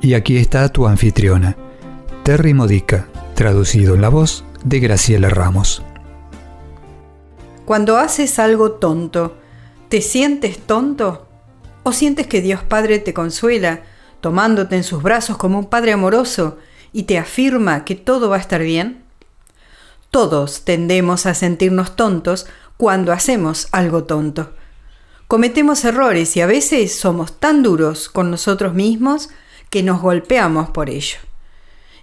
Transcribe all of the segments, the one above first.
Y aquí está tu anfitriona, Terry Modica, traducido en la voz de Graciela Ramos. Cuando haces algo tonto, ¿te sientes tonto? ¿O sientes que Dios Padre te consuela, tomándote en sus brazos como un Padre amoroso y te afirma que todo va a estar bien? Todos tendemos a sentirnos tontos cuando hacemos algo tonto. Cometemos errores y a veces somos tan duros con nosotros mismos que nos golpeamos por ello.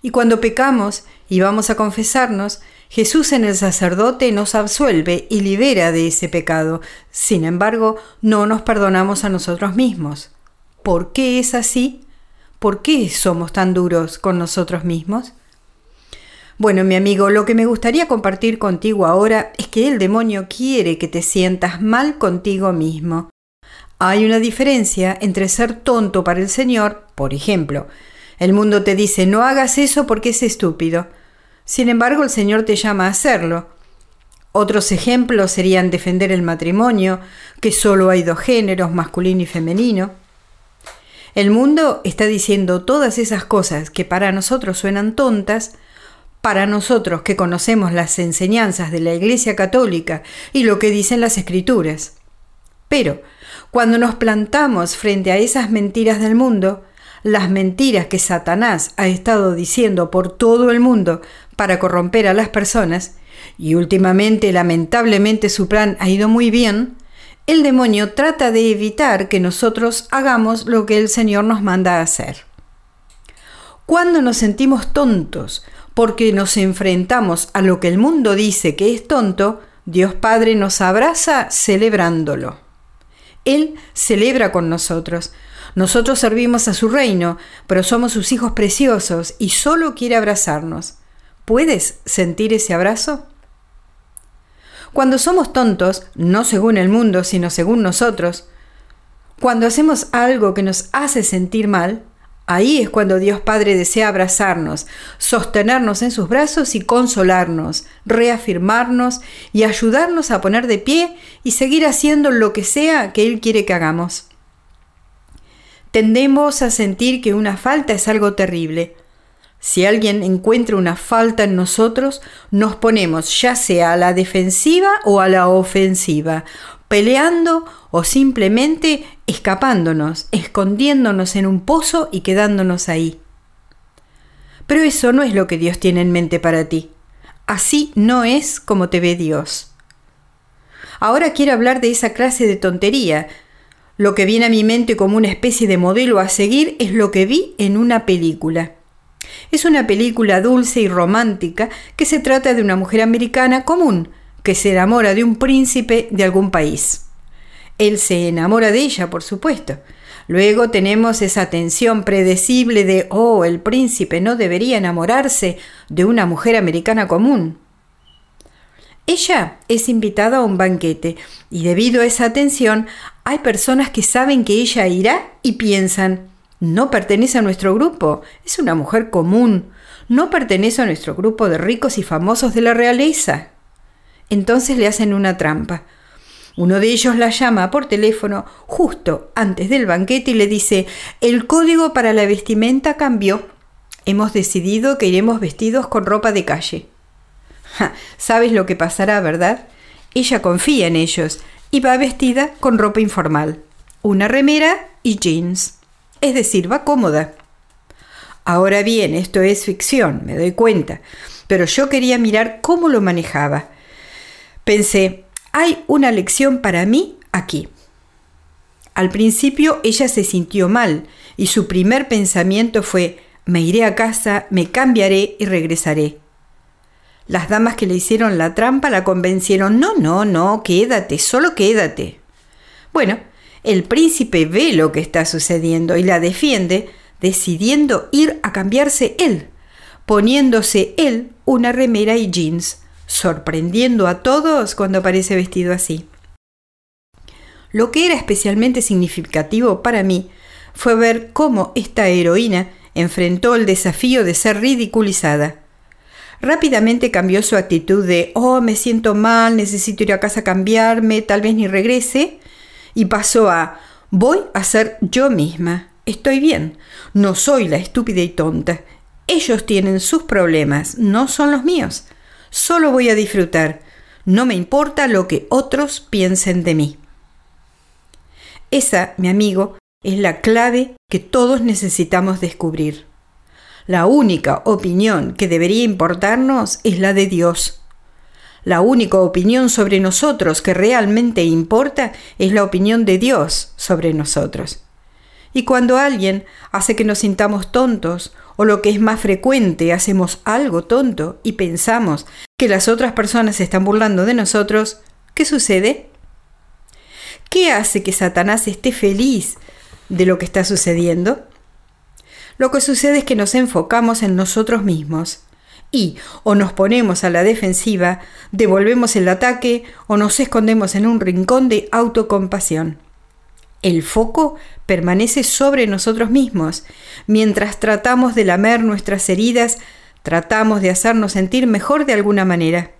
Y cuando pecamos y vamos a confesarnos, Jesús en el sacerdote nos absuelve y libera de ese pecado. Sin embargo, no nos perdonamos a nosotros mismos. ¿Por qué es así? ¿Por qué somos tan duros con nosotros mismos? Bueno, mi amigo, lo que me gustaría compartir contigo ahora es que el demonio quiere que te sientas mal contigo mismo. Hay una diferencia entre ser tonto para el Señor, por ejemplo, el mundo te dice no hagas eso porque es estúpido. Sin embargo, el Señor te llama a hacerlo. Otros ejemplos serían defender el matrimonio, que solo hay dos géneros, masculino y femenino. El mundo está diciendo todas esas cosas que para nosotros suenan tontas, para nosotros que conocemos las enseñanzas de la Iglesia Católica y lo que dicen las Escrituras. Pero, cuando nos plantamos frente a esas mentiras del mundo, las mentiras que Satanás ha estado diciendo por todo el mundo para corromper a las personas, y últimamente lamentablemente su plan ha ido muy bien, el demonio trata de evitar que nosotros hagamos lo que el Señor nos manda hacer. Cuando nos sentimos tontos porque nos enfrentamos a lo que el mundo dice que es tonto, Dios Padre nos abraza celebrándolo. Él celebra con nosotros. Nosotros servimos a su reino, pero somos sus hijos preciosos y solo quiere abrazarnos. ¿Puedes sentir ese abrazo? Cuando somos tontos, no según el mundo, sino según nosotros, cuando hacemos algo que nos hace sentir mal, ahí es cuando Dios Padre desea abrazarnos, sostenernos en sus brazos y consolarnos, reafirmarnos y ayudarnos a poner de pie y seguir haciendo lo que sea que Él quiere que hagamos. Tendemos a sentir que una falta es algo terrible, si alguien encuentra una falta en nosotros, nos ponemos ya sea a la defensiva o a la ofensiva, peleando o simplemente escapándonos, escondiéndonos en un pozo y quedándonos ahí. Pero eso no es lo que Dios tiene en mente para ti. Así no es como te ve Dios. Ahora quiero hablar de esa clase de tontería. Lo que viene a mi mente como una especie de modelo a seguir es lo que vi en una película. Es una película dulce y romántica que se trata de una mujer americana común que se enamora de un príncipe de algún país. Él se enamora de ella, por supuesto. Luego tenemos esa tensión predecible de, oh, el príncipe no debería enamorarse de una mujer americana común. Ella es invitada a un banquete y debido a esa tensión hay personas que saben que ella irá y piensan, no pertenece a nuestro grupo, es una mujer común, no pertenece a nuestro grupo de ricos y famosos de la realeza. Entonces le hacen una trampa. Uno de ellos la llama por teléfono justo antes del banquete y le dice, el código para la vestimenta cambió. Hemos decidido que iremos vestidos con ropa de calle. Sabes lo que pasará, ¿verdad? Ella confía en ellos y va vestida con ropa informal, una remera y jeans es decir, va cómoda. Ahora bien, esto es ficción, me doy cuenta, pero yo quería mirar cómo lo manejaba. Pensé, hay una lección para mí aquí. Al principio ella se sintió mal y su primer pensamiento fue, me iré a casa, me cambiaré y regresaré. Las damas que le hicieron la trampa la convencieron, no, no, no, quédate, solo quédate. Bueno, el príncipe ve lo que está sucediendo y la defiende, decidiendo ir a cambiarse él, poniéndose él una remera y jeans, sorprendiendo a todos cuando aparece vestido así. Lo que era especialmente significativo para mí fue ver cómo esta heroína enfrentó el desafío de ser ridiculizada. Rápidamente cambió su actitud de, oh, me siento mal, necesito ir a casa a cambiarme, tal vez ni regrese, y pasó a, voy a ser yo misma, estoy bien, no soy la estúpida y tonta. Ellos tienen sus problemas, no son los míos. Solo voy a disfrutar. No me importa lo que otros piensen de mí. Esa, mi amigo, es la clave que todos necesitamos descubrir. La única opinión que debería importarnos es la de Dios. La única opinión sobre nosotros que realmente importa es la opinión de Dios sobre nosotros. Y cuando alguien hace que nos sintamos tontos, o lo que es más frecuente, hacemos algo tonto y pensamos que las otras personas se están burlando de nosotros, ¿qué sucede? ¿Qué hace que Satanás esté feliz de lo que está sucediendo? Lo que sucede es que nos enfocamos en nosotros mismos y o nos ponemos a la defensiva, devolvemos el ataque o nos escondemos en un rincón de autocompasión. El foco permanece sobre nosotros mismos. Mientras tratamos de lamer nuestras heridas, tratamos de hacernos sentir mejor de alguna manera.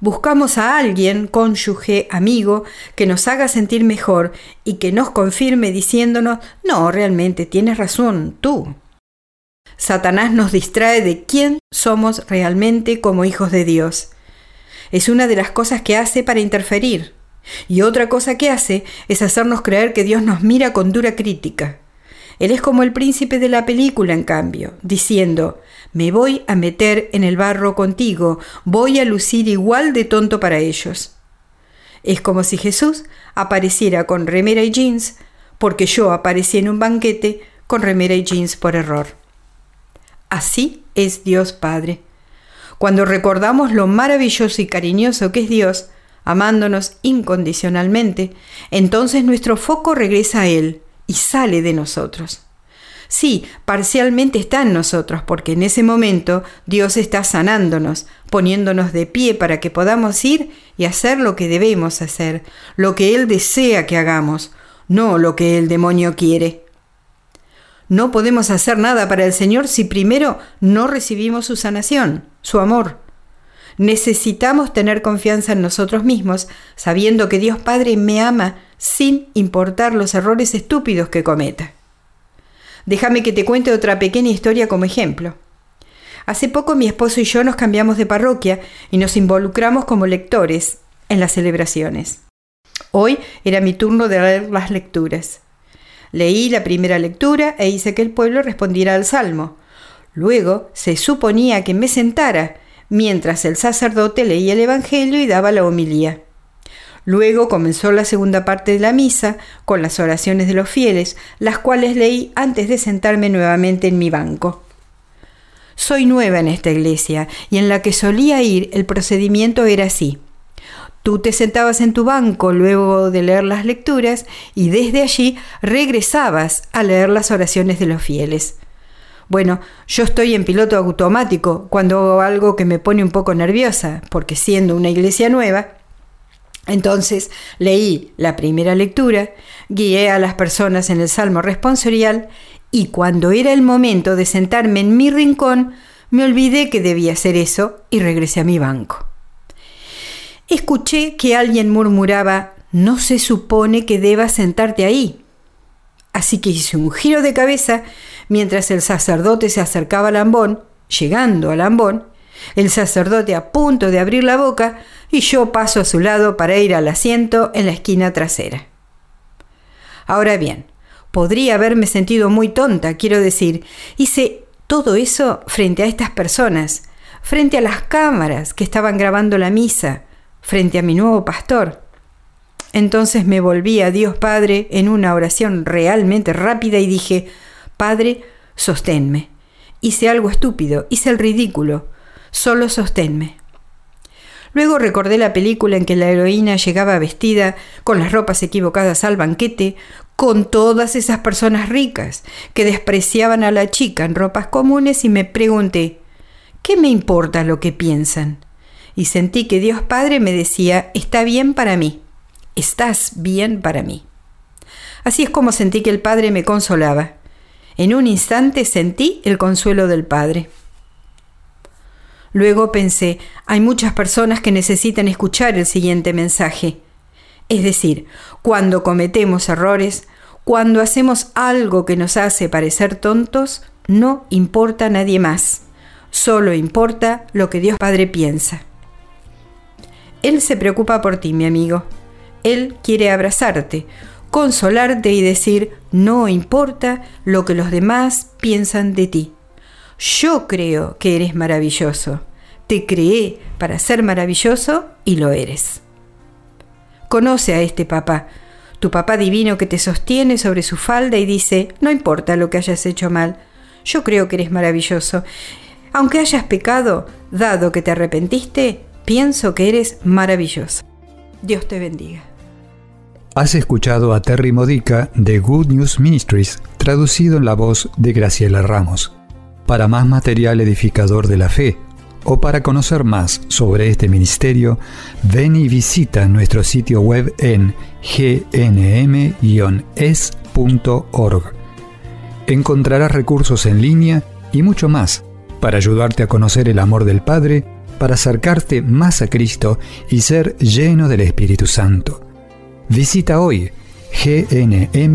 Buscamos a alguien, cónyuge, amigo, que nos haga sentir mejor y que nos confirme diciéndonos, no, realmente tienes razón, tú. Satanás nos distrae de quién somos realmente como hijos de Dios. Es una de las cosas que hace para interferir. Y otra cosa que hace es hacernos creer que Dios nos mira con dura crítica. Él es como el príncipe de la película, en cambio, diciendo, me voy a meter en el barro contigo, voy a lucir igual de tonto para ellos. Es como si Jesús apareciera con remera y jeans, porque yo aparecí en un banquete con remera y jeans por error. Así es Dios Padre. Cuando recordamos lo maravilloso y cariñoso que es Dios, amándonos incondicionalmente, entonces nuestro foco regresa a Él y sale de nosotros. Sí, parcialmente está en nosotros, porque en ese momento Dios está sanándonos, poniéndonos de pie para que podamos ir y hacer lo que debemos hacer, lo que Él desea que hagamos, no lo que el demonio quiere. No podemos hacer nada para el Señor si primero no recibimos su sanación, su amor. Necesitamos tener confianza en nosotros mismos, sabiendo que Dios Padre me ama sin importar los errores estúpidos que cometa. Déjame que te cuente otra pequeña historia como ejemplo. Hace poco mi esposo y yo nos cambiamos de parroquia y nos involucramos como lectores en las celebraciones. Hoy era mi turno de leer las lecturas. Leí la primera lectura e hice que el pueblo respondiera al salmo. Luego se suponía que me sentara mientras el sacerdote leía el Evangelio y daba la homilía. Luego comenzó la segunda parte de la misa con las oraciones de los fieles, las cuales leí antes de sentarme nuevamente en mi banco. Soy nueva en esta iglesia y en la que solía ir el procedimiento era así. Tú te sentabas en tu banco luego de leer las lecturas y desde allí regresabas a leer las oraciones de los fieles. Bueno, yo estoy en piloto automático cuando hago algo que me pone un poco nerviosa, porque siendo una iglesia nueva, entonces leí la primera lectura, guié a las personas en el Salmo responsorial y cuando era el momento de sentarme en mi rincón, me olvidé que debía hacer eso y regresé a mi banco. Escuché que alguien murmuraba, no se supone que debas sentarte ahí. Así que hice un giro de cabeza mientras el sacerdote se acercaba al ambón, llegando al ambón, el sacerdote a punto de abrir la boca y yo paso a su lado para ir al asiento en la esquina trasera. Ahora bien, podría haberme sentido muy tonta, quiero decir, hice todo eso frente a estas personas, frente a las cámaras que estaban grabando la misa, frente a mi nuevo pastor. Entonces me volví a Dios Padre en una oración realmente rápida y dije, Padre, sosténme. Hice algo estúpido, hice el ridículo, solo sosténme. Luego recordé la película en que la heroína llegaba vestida con las ropas equivocadas al banquete, con todas esas personas ricas que despreciaban a la chica en ropas comunes y me pregunté, ¿qué me importa lo que piensan? Y sentí que Dios Padre me decía, está bien para mí, estás bien para mí. Así es como sentí que el Padre me consolaba. En un instante sentí el consuelo del Padre. Luego pensé, hay muchas personas que necesitan escuchar el siguiente mensaje. Es decir, cuando cometemos errores, cuando hacemos algo que nos hace parecer tontos, no importa nadie más, solo importa lo que Dios Padre piensa. Él se preocupa por ti, mi amigo. Él quiere abrazarte, consolarte y decir, no importa lo que los demás piensan de ti. Yo creo que eres maravilloso. Te creé para ser maravilloso y lo eres. Conoce a este papá, tu papá divino que te sostiene sobre su falda y dice, no importa lo que hayas hecho mal, yo creo que eres maravilloso. Aunque hayas pecado, dado que te arrepentiste, pienso que eres maravilloso. Dios te bendiga. Has escuchado a Terry Modica de Good News Ministries, traducido en la voz de Graciela Ramos. Para más material edificador de la fe, o para conocer más sobre este ministerio, ven y visita nuestro sitio web en gnm-es.org. Encontrarás recursos en línea y mucho más para ayudarte a conocer el amor del Padre, para acercarte más a Cristo y ser lleno del Espíritu Santo. Visita hoy gnm-es.org.